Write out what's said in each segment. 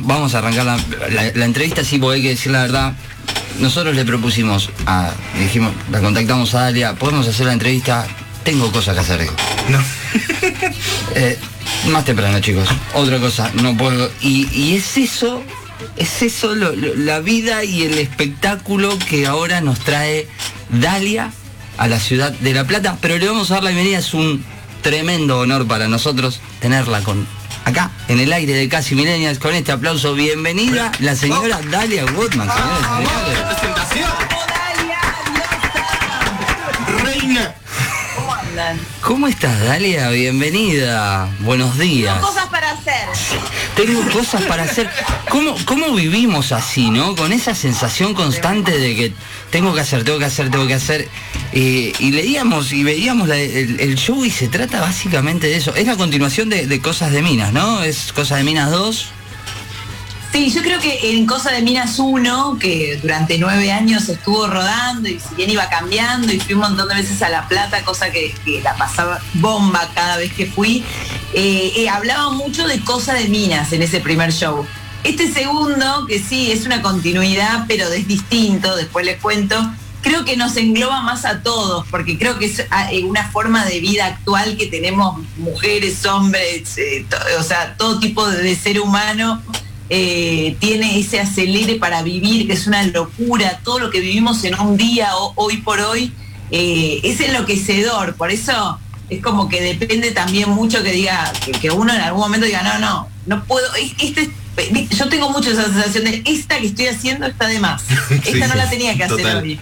vamos a arrancar la, la entrevista, sí, porque hay que decir la verdad. Nosotros le propusimos a, dijimos, la contactamos a Dalia, podemos hacer la entrevista, tengo cosas que hacer. No. Eh, más temprano, chicos. Otra cosa, no puedo. Y, y es eso, es eso lo- lo- la vida y el espectáculo que ahora nos trae Dalia a la ciudad de La Plata. Pero le vamos a dar la bienvenida, es un tremendo honor para nosotros tenerla con acá en el aire de Casi Milenias con este aplauso. Bienvenida la señora Dalia Woodman, señores y señores. presentación! ¡Reina! ¿Cómo andan? ¿Cómo estás, Dalia? Bienvenida. Buenos días. Tengo cosas para hacer. Tengo cosas para hacer. ¿Cómo, ¿Cómo vivimos así, no? Con esa sensación constante de que tengo que hacer, tengo que hacer, tengo que hacer. Eh, y leíamos y veíamos el show y se trata básicamente de eso. Es la continuación de, de Cosas de Minas, ¿no? Es Cosas de Minas 2. Sí, yo creo que en Cosa de Minas 1, que durante nueve años estuvo rodando y si bien iba cambiando y fui un montón de veces a La Plata, cosa que, la pasaba bomba cada vez que fui, eh, eh, hablaba mucho de Cosa de Minas en ese primer show. Este segundo, que sí, es una continuidad, pero es distinto, después les cuento, creo que nos engloba más a todos, porque creo que es ah, eh, una forma de vida actual que tenemos mujeres, hombres, o sea, todo tipo de ser humano eh, tiene ese acelere para vivir, que es una locura, todo lo que vivimos en un día o- hoy por hoy eh, es enloquecedor, por eso es como que depende también mucho que diga, que, que uno en algún momento diga, no, no, no puedo, es- este es- yo tengo mucho esa sensación de esta que estoy haciendo está de más, esta Sí, no la tenía que hacer hoy.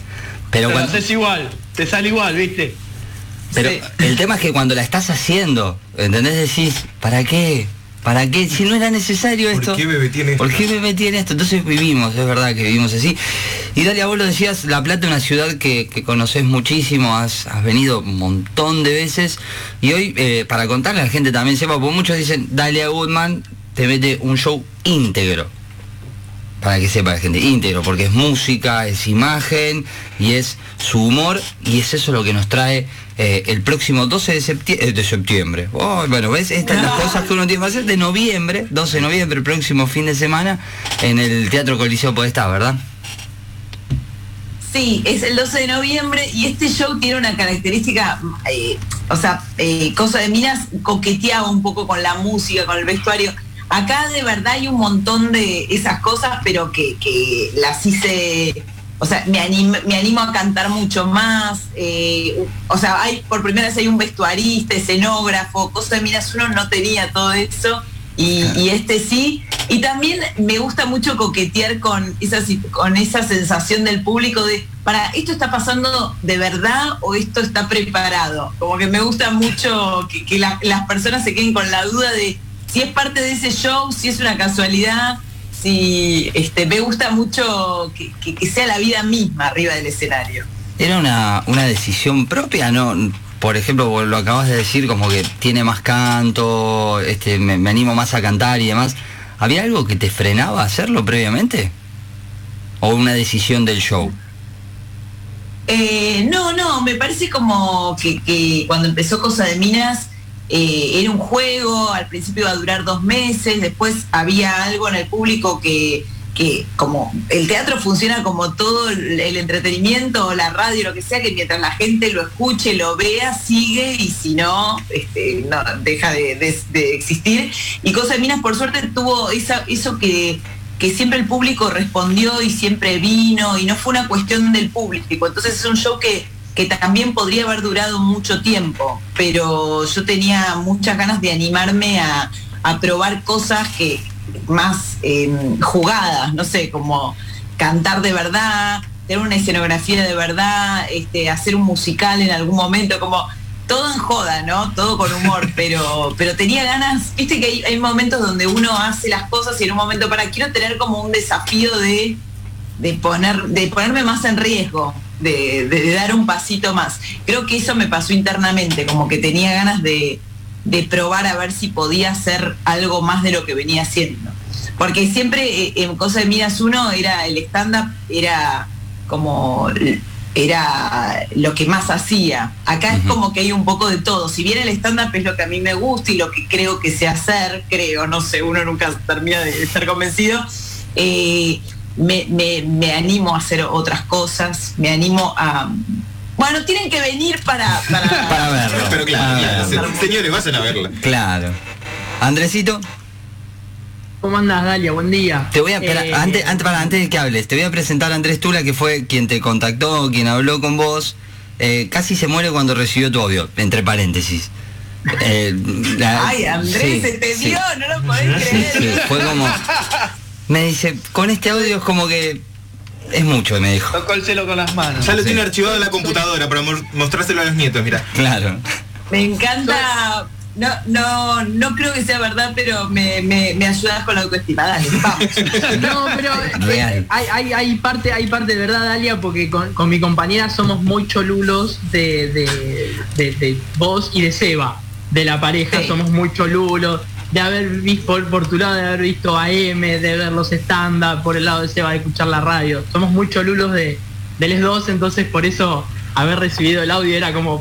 Pero, Pero cuando- haces igual, te sale igual, ¿viste? pero Sí. el tema es que cuando la estás haciendo, ¿entendés? Decís, ¿para qué? ¿Para qué? Si no era necesario ¿Por esto. qué me metí en esto? ¿Por qué me metí en esto? Entonces vivimos, es verdad que vivimos así. Y Dalia, vos lo decías, La Plata es una ciudad que, que conoces muchísimo, has, has venido un montón de veces. Y hoy, eh, para contarle a la gente también sepa, porque muchos dicen, Dalia Goodman te mete un show íntegro. Para que sepa la gente, íntegro, porque es música, es imagen y es su humor y es eso lo que nos trae eh, el próximo 12 de, septie- eh, de septiembre. Oh, bueno, ¿ves? Estas son las cosas que uno tiene que hacer de noviembre, 12 de noviembre, el próximo fin de semana, en el Teatro Coliseo Podestá, ¿verdad? Sí, es el 12 de noviembre y este show tiene una característica, eh, o sea, eh, Cosa de Minas coqueteaba un poco con la música, con el vestuario. Acá de verdad hay un montón de esas cosas, pero que, que las hice, o sea, me animo, me animo a cantar mucho más. eh, o sea, hay por primera vez hay un vestuarista, escenógrafo, Cosa de Minas uno no tenía todo eso. Y, y este sí. Y también me gusta mucho coquetear con esa, con esa sensación del público de, para, ¿esto está pasando de verdad o esto está preparado? Como que me gusta mucho que, que la- las personas se queden con la duda de si es parte de ese show, si es una casualidad, si este, me gusta mucho que, que- que sea la vida misma arriba del escenario. ¿Era una, una decisión propia? ¿No? Por ejemplo, lo acabas de decir, como que tiene más canto, este, me, me animo más a cantar y demás. ¿Había algo que te frenaba a hacerlo previamente? ¿O una decisión del show? Eh, no, no, me parece como que, que cuando empezó Cosa de Minas eh, era un juego, al principio iba a durar dos meses, después había algo en el público que, que como el teatro funciona como todo el, entretenimiento la radio, lo que sea, que mientras la gente lo escuche, lo vea, sigue y si no, este, deja de, de- de existir. Y Cosa de Minas, por suerte, tuvo esa, eso que que siempre el público respondió y siempre vino y no fue una cuestión del público. Entonces es un show que, que también podría haber durado mucho tiempo, pero yo tenía muchas ganas de animarme a, probar cosas que más eh, jugadas, no sé, como cantar de verdad, tener una escenografía de verdad, este, hacer un musical en algún momento, como todo en joda, ¿no? Todo con humor, pero, pero tenía ganas, viste que hay, hay momentos donde uno hace las cosas y en un momento para, quiero tener como un desafío de, de, poner, de ponerme más en riesgo, de, de- de dar un pasito más. Creo que eso me pasó internamente, como que tenía ganas de, de probar a ver si podía hacer algo más de lo que venía haciendo. Porque siempre eh, en Cosa de Miras Uno era el stand-up, era como era lo que más hacía. Acá es como que hay un poco de todo. Si bien el stand-up es lo que a mí me gusta y lo que creo que sé hacer, creo, no sé, uno nunca termina de estar convencido, eh, me, animo a hacer otras cosas, me animo a... Bueno, tienen que venir para... Para, verlo. Pero claro, señores, vayan a verla. Claro. Andresito. ¿Cómo andas, Dalia? Buen día. Te voy a, eh, antes, antes, para, antes de que hables, te voy a presentar a Andrés Tula, que fue quien te contactó, quien habló con vos. Eh, casi se muere cuando recibió tu audio, entre paréntesis. Eh, Ay, Andrés, se te dio, no lo podés creer. fue como. Me dice, con este audio es como que. Es mucho, me dijo. Tocó el cielo con las manos. Ya lo tiene archivado en la computadora para mostrárselo a los nietos, mira. Claro. Me encanta no, no, no creo que sea verdad, pero me, me, ayudas con la autoestima. Dale, vamos. No, pero eh, hay, hay, parte, hay parte de verdad, Dalia, porque con, mi compañera somos muy cholulos de, de, vos y de Seba, de la pareja, somos muy cholulos. De haber visto, por, tu lado, de haber visto AM, de ver los stand por el lado de Seba, de escuchar la radio. Somos muy cholulos de, de los dos, entonces por eso haber recibido el audio era como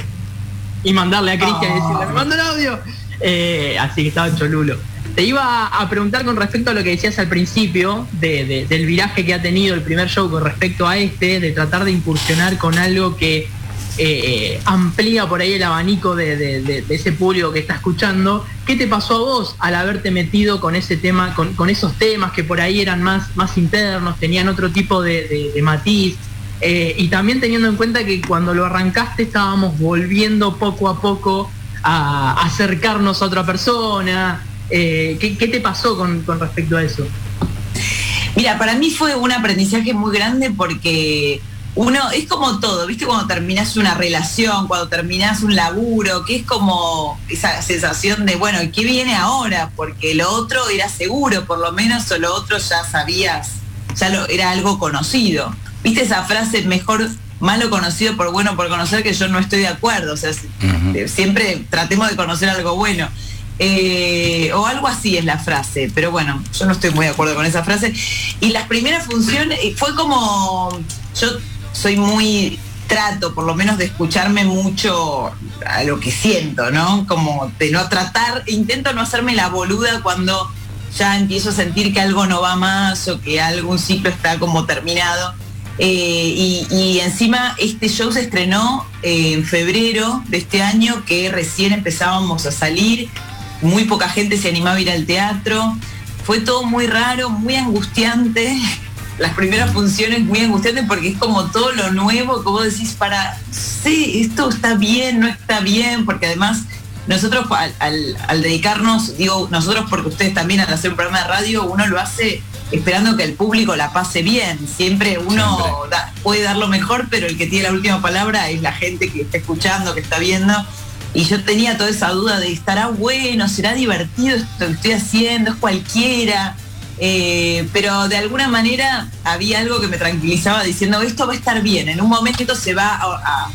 y mandarle a Cristian y decirle, me manda el audio. Eh, así que estaba cholulo. Te iba a preguntar con respecto a lo que decías al principio, del viraje que ha tenido el primer show con respecto a este, de tratar de incursionar con algo que eh, amplía por ahí el abanico de, ese público que está escuchando. ¿Qué te pasó a vos al haberte metido con ese tema, con, esos temas que por ahí eran más, internos, tenían otro tipo de, matiz? Eh, y también teniendo en cuenta que cuando lo arrancaste estábamos volviendo poco a poco a acercarnos a otra persona. Eh, ¿qué, te pasó con, respecto a eso? Mira, para mí fue un aprendizaje muy grande porque uno es como todo, ¿viste? Cuando terminas una relación, cuando terminas un laburo, que es como esa sensación de, bueno, ¿qué viene ahora? Porque lo otro era seguro, por lo menos, o lo otro ya sabías, ya lo, era algo conocido. ¿Viste esa frase, mejor malo conocido por bueno por conocer, que yo no estoy de acuerdo? O sea, siempre tratemos de conocer algo bueno. Eh, o algo así es la frase, pero bueno, yo no estoy muy de acuerdo con esa frase. Y las primeras funciones eh, fue como, yo soy muy trato, por lo menos de escucharme mucho a lo que siento, ¿no? Como de no tratar, intento no hacerme la boluda cuando ya empiezo a sentir que algo no va más o que algún ciclo está como terminado. Eh, y, encima este show se estrenó eh, en febrero de este año, que recién empezábamos a salir, muy poca gente se animaba a ir al teatro, fue todo muy raro, muy angustiante, las primeras funciones muy angustiantes porque es como todo lo nuevo vos decís para, sí, esto está bien, no está bien, porque además nosotros al, dedicarnos, digo nosotros porque ustedes también al hacer un programa de radio, uno lo hace esperando que el público la pase bien. Siempre uno puede dar lo mejor, pero el que tiene la última palabra es la gente que está escuchando, que está viendo. Y yo tenía toda esa duda de, ¿estará bueno? ¿Será divertido esto que estoy haciendo? ¿Es cualquiera? Eh, pero de alguna manera había algo que me tranquilizaba diciendo, esto va a estar bien, en un momento se va a,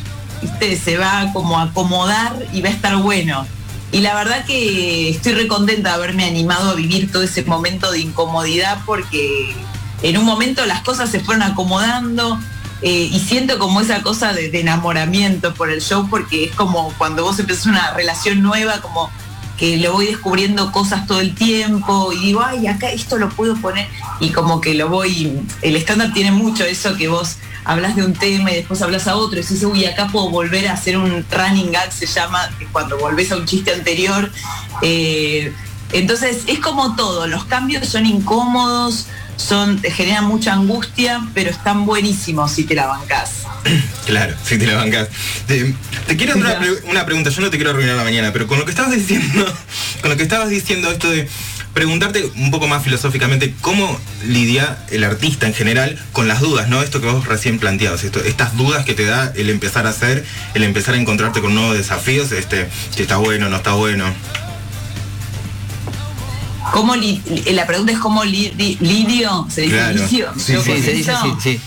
se va como a acomodar y va a estar bueno. Y la verdad que estoy recontenta de haberme animado a vivir todo ese momento de incomodidad porque en un momento las cosas se fueron acomodando eh, y siento como esa cosa de, enamoramiento por el show porque es como cuando vos empezás una relación nueva, como lo voy descubriendo cosas todo el tiempo y digo, ay, acá esto lo puedo poner y como que lo voy, el estándar tiene mucho eso que vos hablas de un tema y después hablas a otro y dices, uy, acá puedo volver a hacer un running gag, se llama, cuando volvés a un chiste anterior. Eh, entonces es como todo, los cambios son incómodos, son, te generan mucha angustia, pero están buenísimos si te la bancás. Claro, si te la bancás. Te, quiero hacer una, una, pregunta, yo no te quiero arruinar la mañana, pero con lo que estabas diciendo, con lo que estabas diciendo esto de preguntarte un poco más filosóficamente cómo lidia el artista en general con las dudas, ¿no? Esto que vos recién planteabas, esto, estas dudas que te da el empezar a hacer, el empezar a encontrarte con nuevos desafíos, este, si está bueno, no está bueno. ¿Cómo la pregunta es cómo lidio? ¿Se dice Sí, sí, se dice así, sí.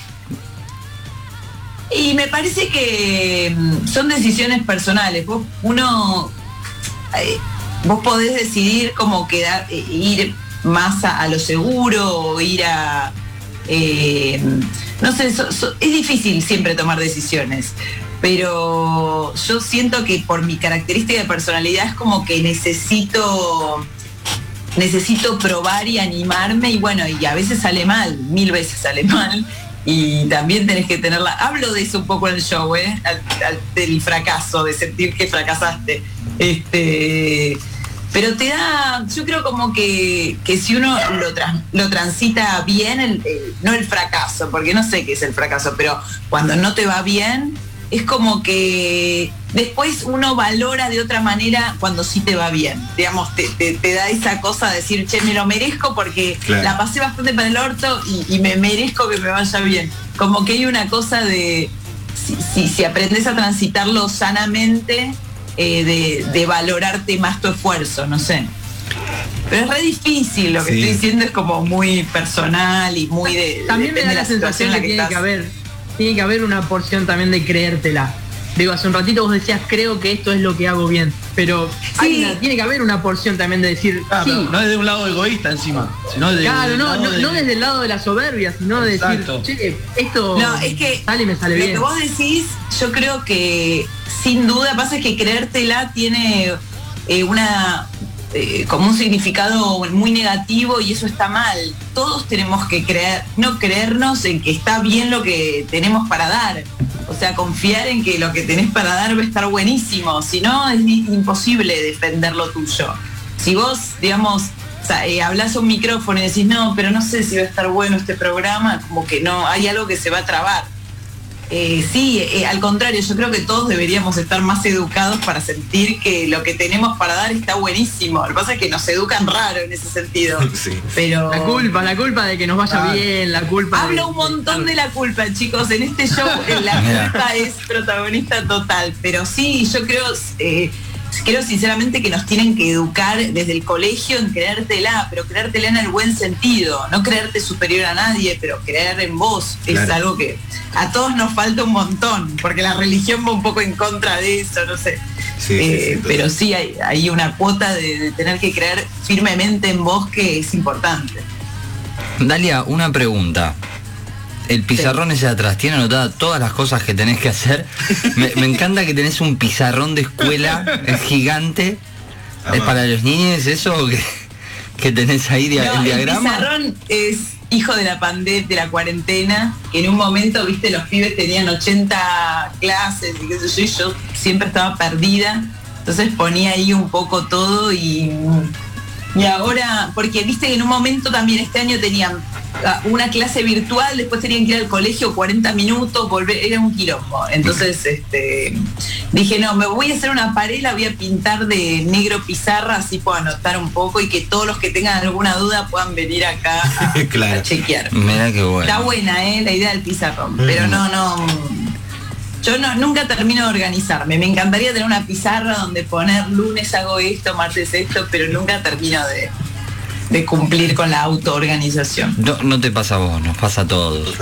Y me parece que mm, son decisiones personales. Uno eh, vos podés decidir cómo quedar, eh, ir más a, lo seguro o ir a, Eh, no sé, es difícil siempre tomar decisiones, pero yo siento que por mi característica de personalidad es como que necesito necesito probar y animarme y bueno, y a veces sale mal, mil veces sale mal y también tenés que tenerla. Hablo de eso un poco en el show, ¿eh? del fracaso, de sentir que fracasaste. Este, pero te da, yo creo como que, si uno lo, lo transita bien, no el fracaso, porque no sé qué es el fracaso, pero cuando no te va bien, es como que después uno valora de otra manera cuando sí te va bien. Digamos, te, da esa cosa de decir, che, me lo merezco porque la pasé bastante para el orto y, me merezco que me vaya bien. Como que hay una cosa de, si, si, aprendes a transitarlo sanamente, eh, de, valorarte más tu esfuerzo, no sé. Pero es re difícil, lo que estoy diciendo es como muy personal y muy de... También me da la, sensación de que, tiene que haber tiene que haber una porción también de creértela. Digo, hace un ratito vos decías, creo que esto es lo que hago bien, pero tiene que haber una porción también de decir, sí. no es de un lado egoísta encima, sino de, claro, no, no, desde el lado de la soberbia, sino de decir, che, esto no, es que sale y me sale bien. Lo que vos decís, yo creo que sin duda pasa es que creértela tiene eh, una eh, como un significado muy negativo y eso está mal. Todos tenemos que creer, no creernos en que está bien lo que tenemos para dar. O sea, confiar en que lo que tenés para dar va a estar buenísimo. Si no, es imposible defender lo tuyo. Si vos, digamos, eh, hablas un micrófono y decís, no, pero no sé si va a estar bueno este programa, como que no, hay algo que se va a trabar. Eh, sí, eh, al contrario, yo creo que todos deberíamos estar más educados para sentir que lo que tenemos para dar está buenísimo. Lo que pasa es que nos educan raro en ese sentido. Pero la culpa, la culpa de que nos vaya bien, la culpa. Hablo un montón de la culpa, chicos. En este show la culpa es protagonista total. Pero sí, yo creo eh, creo sinceramente que nos tienen que educar desde el colegio en creértela, pero creértela en el buen sentido, no creerte superior a nadie, pero creer en vos es algo que a todos nos falta un montón, porque la religión va un poco en contra de eso, no sé. Eh, pero sí hay, una cuota de, tener que creer firmemente en vos que es importante. Dalia, una pregunta el pizarrón ese de atrás, ¿tiene anotada todas las cosas que tenés que hacer? Me, encanta que tenés un pizarrón de escuela gigante. ¿Es para los niños eso que, que tenés ahí el diagrama? El pizarrón es hijo de la pandemia, de la cuarentena, que en un momento, viste, los pibes tenían 80 clases y qué sé yo, y yo siempre estaba perdida. Entonces ponía ahí un poco todo y y ahora, porque viste que en un momento también este año tenían ah, una clase virtual, después tenían que ir al colegio 40 minutos, volver, era un quilombo. Entonces este, dije, no, me voy a hacer una pared, la voy a pintar de negro pizarra, así puedo anotar un poco y que todos los que tengan alguna duda puedan venir acá a, chequear. Mira qué bueno. Está buena, ¿eh? La idea del pizarrón, pero no, no yo no, nunca termino de organizarme. Me encantaría tener una pizarra donde poner lunes hago esto, martes esto, pero nunca termino de, cumplir con la autoorganización. No, no te pasa a vos, nos pasa a todos.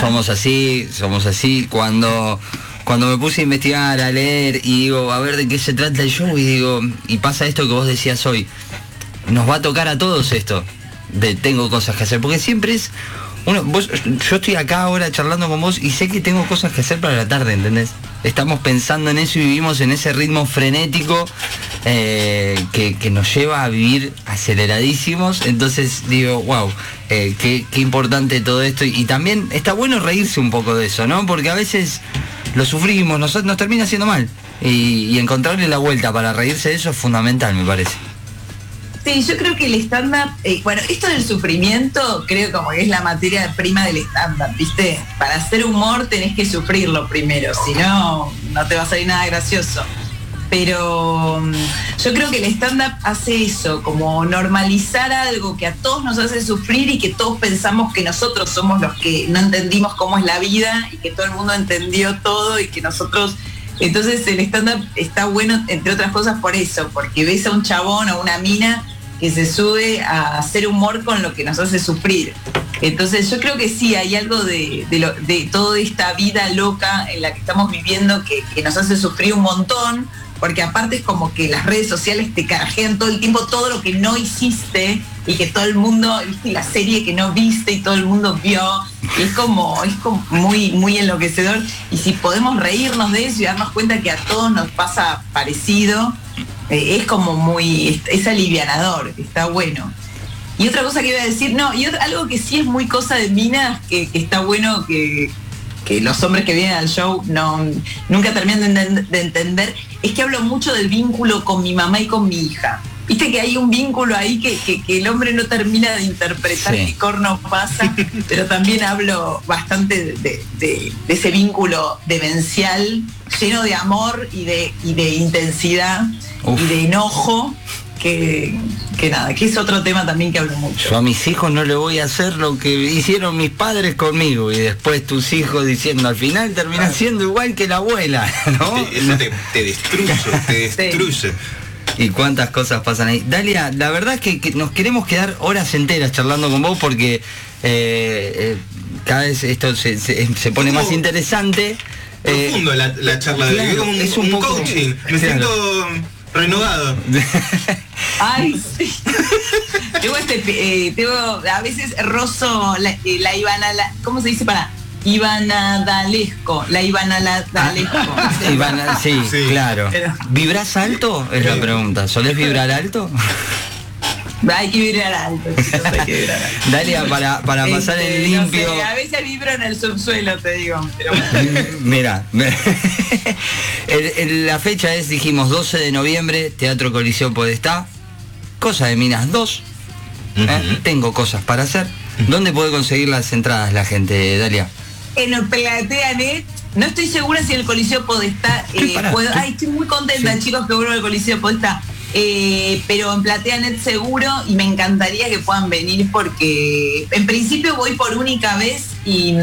Somos, así, somos así. Cuando, cuando me puse a investigar, a leer y digo, a ver de qué se trata el show y digo, y pasa esto que vos decías hoy, nos va a tocar a todos esto, de tengo cosas que hacer, porque siempre es yo estoy acá ahora charlando con vos y sé que tengo cosas que hacer para la tarde, ¿entendés? Estamos pensando en eso y vivimos en ese ritmo frenético eh, que, nos lleva a vivir aceleradísimos. Entonces digo, wow, eh, qué, importante todo esto. Y, también está bueno reírse un poco de eso, ¿no? Porque a veces lo sufrimos, nos, nos termina haciendo mal. Y, y encontrarle la vuelta para reírse de eso es fundamental, me parece. Sí, yo creo que el stand-up, eh, bueno, esto del sufrimiento creo como que es la materia prima del stand-up, ¿viste? Para hacer humor tenés que sufrirlo primero, si no, no te va a salir nada gracioso. Pero mm, yo creo que el stand-up hace eso, como normalizar algo que a todos nos hace sufrir y que todos pensamos que nosotros somos los que no entendimos cómo es la vida y que todo el mundo entendió todo y que nosotros entonces el stand-up está bueno, entre otras cosas, por eso, porque ves a un chabón o una mina que se sube a hacer humor con lo que nos hace sufrir. Entonces yo creo que sí, hay algo de, toda esta vida loca en la que estamos viviendo que, nos hace sufrir un montón, porque aparte es como que las redes sociales te carajean todo el tiempo todo lo que no hiciste y que todo el mundo, viste, la serie que no viste y todo el mundo vio. es como, es como muy, muy enloquecedor. Y si podemos reírnos de eso y darnos cuenta que a todos nos pasa parecido, es como muy, es, alivianador, está bueno. Y otra cosa que iba a decir, no, y algo que sí es muy cosa de minas, que, está bueno que, los hombres que vienen al show no, nunca terminan de, entender, es que hablo mucho del vínculo con mi mamá y con mi hija. Viste que hay un vínculo ahí que, el hombre no termina de interpretar qué corno pasa, pero también hablo bastante de, ese vínculo demencial, lleno de amor y de, y de intensidad y de enojo que, nada, que es otro tema también que hablo mucho. Yo a mis hijos no le voy a hacer lo que hicieron mis padres conmigo y después tus hijos diciendo al final terminan siendo igual que la abuela, ¿no? Eso te, destruye, te destruye. Y cuántas cosas pasan ahí. Dalia, la verdad es que, nos queremos quedar horas enteras charlando con vos porque eh, eh, cada vez esto se, pone más interesante. Profundo la, charla de hoy, es un, coaching. Me siento renovado. Ay, sí. tengo este, eh, tengo, a veces rozo la, eh, la Ivana, la, ¿cómo se dice para? Ivana Dalesco, la Ivana Dalesco. Ah, Ivana, sí, claro. ¿Vibras alto? Es la pregunta. ¿Solés vibrar alto? Hay que vibrar alto, Dalia, para, para pasar en este, limpio. a veces vibro en el subsuelo, te digo. Mira, la fecha es, dijimos, 12 de noviembre, Teatro Coliseo Podestá, Cosa de Minas 2. ¿eh? Tengo cosas para hacer. ¿Dónde puede conseguir las entradas la gente, Dalia? En el Plateanet. No estoy segura si el Coliseo Podestá. Eh, Ay, estoy muy contenta, chicos, que vuelvo al Coliseo Podestá. Eh, pero en PlateaNet seguro y me encantaría que puedan venir porque en principio voy por única vez y,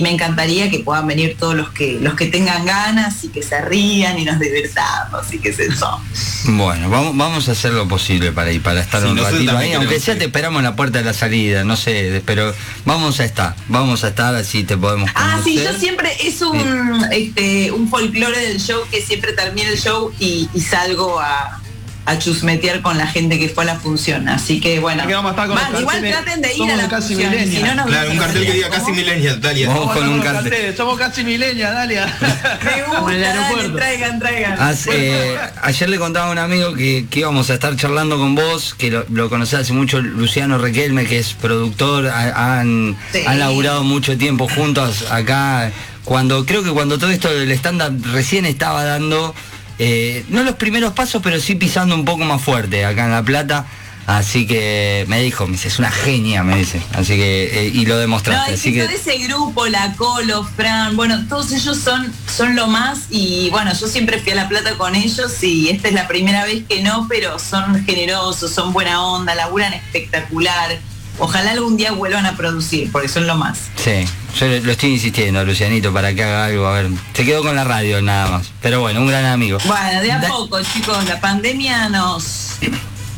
mm, me encantaría que puedan venir todos los que los que tengan ganas y que se rían y nos divertamos y que es eso. Bueno, vamos, vamos a hacer lo posible para ir, para estar un ratito ahí, aunque sea te esperamos en la puerta de la salida, no sé, pero vamos a estar, vamos a estar así te podemos Ah, sí, yo siempre, es un, este, un folclore del show que siempre termina el show y salgo a, a chusmetear con la gente que fue a la función. Así que bueno. igual traten de ir a la casi función. Si no claro, un cartel que diga casi millennial, Dalia. Vamos con un cartel. Somos casi millennial, Dalia. Me gusta, traigan, traigan. Eh, ayer le contaba a un amigo que, íbamos a esestar charlando con vos, que lo, lo conocés hace mucho, Luciano Requelme, que es productor, han, han laburado mucho tiempo juntos acá. Cuando creo que cuando todo esto del estándar recién estaba dando eh, no los primeros pasos, pero sí pisando un poco más fuerte acá en La Plata. Así que me dijo, me dice, es una genia, me dice. Así que, eh, y lo demostraste. así que, ese grupo, la Colo, Fran, bueno, todos ellos son, son lo más y bueno, yo siempre fui a La Plata con ellos y esta es la primera vez que no, pero son generosos, son buena onda, laburan espectacular. Ojalá algún día vuelvan a producir, porque son lo más. Sí, yo lo estoy insistiendo, Lucianito, para que haga algo. A ver, se quedó con la radio nada más. Pero bueno, un gran amigo. Bueno, de a poco, chicos, la pandemia nos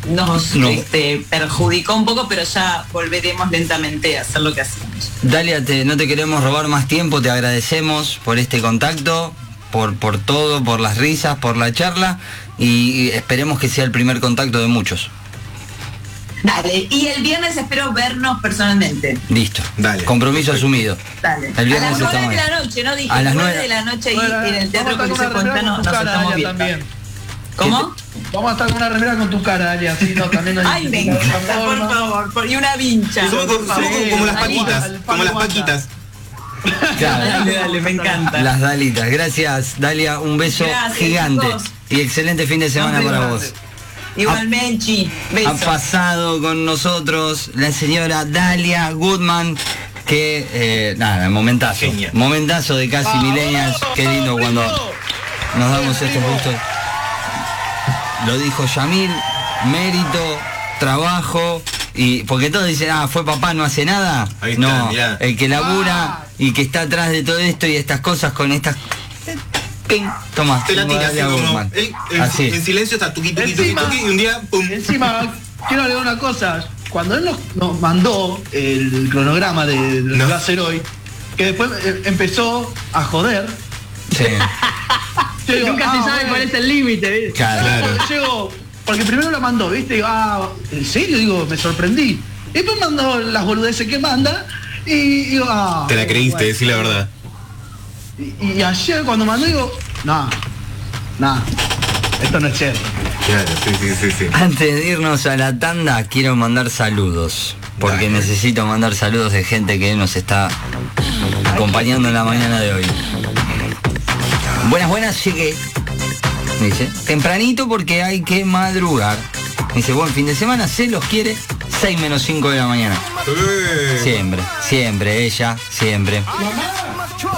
nos este, perjudicó un poco, pero ya volveremos lentamente a hacer lo que hacemos. Dalia, no te queremos robar más tiempo, te agradecemos por este contacto, por, por todo, por las risas, por la charla y esperemos que sea el primer contacto de muchos. Dale, y el viernes espero vernos personalmente. Listo. Dale. Compromiso asumido. Dale. El viernes a las 9 de la noche, ¿no? Dije a las 9 de la noche ahí en el Teatro Coliseo Fontano nos estamos viendo. También. ¿Cómo? Vamos a estar con una remera con tu cara, Dalia, así no, también Ay, me encanta, por favor, y una vincha. Somos, como las paquitas, como las paquitas. Claro. Dale, dale, me encanta. Las dalitas. Gracias, Dalia, un beso gigante. Y excelente fin de semana para vos. Igualmente, ha, ha pasado con nosotros la señora Dalia Goodman que eh, nada, momentazo. Momentazo de casi milenias. Qué lindo cuando nos damos estos gustos. Lo dijo Yamil, mérito, trabajo, y porque todos dicen, ah, fue papá, no hace nada. no, el que labura ah. y que está atrás de todo esto y estas cosas con estas Toma. Te la tiras así en, silencio está tuqui, tuqui, tuqui, tuqui, y un día, pum. Encima, quiero agregar una cosa. Cuando él nos, mandó el cronograma de, lo que va a hacer hoy, que después eh, empezó a joder. Sí. Nunca se ah, sabe cuál es el límite. Claro. Llego porque primero la mandó, ¿viste? Digo, ah, ¿en serio? Digo, me sorprendí. Y después mandó las boludeces que manda y digo, ah. Te la creíste, decir la verdad. Y, ayer cuando mandó digo, no, no, esto no es cierto. Claro, sí, sí, sí, sí. Antes de irnos a la tanda, quiero mandar saludos. Porque necesito mandar saludos de gente que nos está acompañando en la mañana de hoy. Buenas, buenas, llegué. Dice, tempranito porque hay que madrugar. Dice, buen fin de semana, se los quiere 6 menos 5 de la mañana. Siempre, siempre, ella, siempre.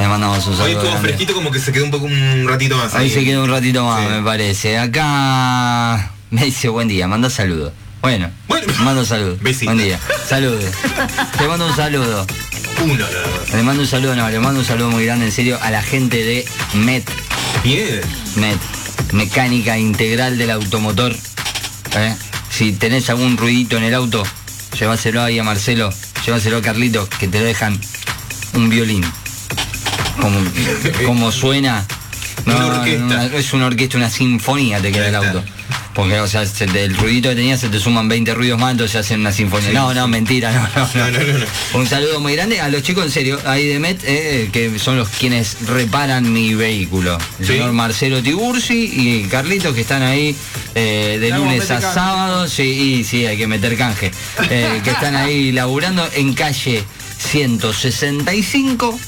Le mandamos un saludo. Hoy estuvo grande. fresquito como que se quedó un poco un ratito más. Ahí ahí. se quedó un ratito más, Sí. me parece. Acá me dice buen día, manda saludos. Bueno, Bueno. mando saludos. Besito. Buen día. Saludos. Te mando un saludo. Uno. Le mando un saludo, no, le mando un saludo muy grande, en serio, a la gente de MET. Bien. MET. Mecánica integral del automotor. ¿Eh? Si tenés algún ruidito en el auto, llévaselo ahí a Marcelo, llévaselo a Carlito, que te dejan un violín. Como, como suena. Una orquesta. una- es una orquesta, una sinfonía te queda el auto. Porque, o sea, se te- el ruidito que tenías se te suman 20 ruidos más, entonces hacen una sinfonía. Sí, no, sí. no, mentira, no, no, No, no, no, no. Un saludo muy grande a los chicos, en serio, ahí de MET, eh, que son los quienes reparan mi vehículo. El Sí. señor Marcelo Tiburci y Carlitos, que están ahí eh, de lunes a sábado. Sí, y sí, hay que meter canje. Eh, que están ahí laburando en calle 165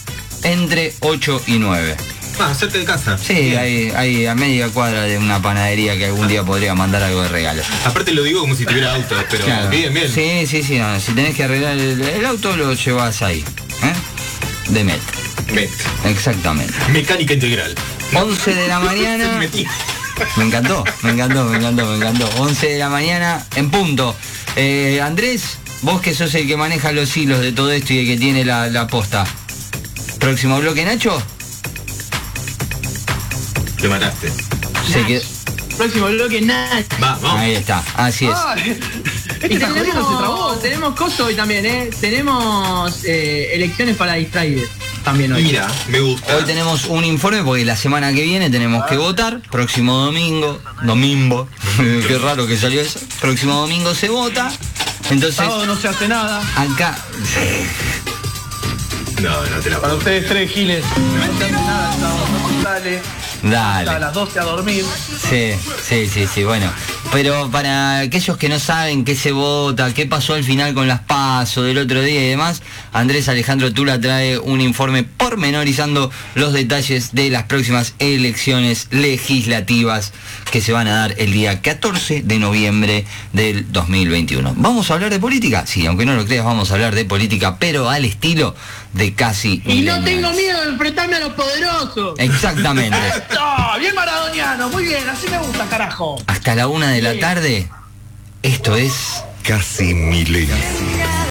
entre 8 y 9. Ah, cerca de casa. Sí, Bien. hay, hay a media cuadra de una panadería que algún día podría mandar algo de regalo. Aparte lo digo como si tuviera auto, pero Claro. bien, bien. Sí, sí, sí. no, si tenés que arreglar el, el auto, lo llevas ahí. ¿eh? De MET. Met. Exactamente. Mecánica integral. 11 de la mañana. Me encantó, me encantó, me encantó, me encantó. 11 de la mañana en punto. Eh, Andrés, vos que sos el que maneja los hilos de todo esto y el que tiene la, la posta. Próximo bloque, Nacho. Te mataste. Se quedó- Próximo bloque, Nach. Va, vamos. Ahí está, así es. Este está jodido, se trabó. tenemos, coso hoy también, ¿eh? Tenemos eh, elecciones para distraídos también hoy. Mira, me gusta. Hoy tenemos un informe porque la semana que viene tenemos que votar. Próximo domingo, domingo, qué raro que salió eso. Próximo domingo se vota. Entonces, Sábado no se hace nada. acá. No, no te la Para ustedes tres giles, no no Dale. las 12 a dormir. Sí, sí, sí, sí, bueno. Pero para aquellos que no saben qué se vota, qué pasó al final con las pasos del otro día y demás, Andrés Alejandro Tula trae un informe pormenorizando los detalles de las próximas elecciones legislativas que se van a dar el día 14 de noviembre del 2021. ¿Vamos a hablar de política? Sí, aunque no lo creas, vamos a hablar de política, pero al estilo de casi... Y no tengo miedo de enfrentarme a los poderosos. Exactamente. Bien maradoniano, muy bien, así me gusta, carajo. Hasta la una de la tarde, esto es... Casi milenio.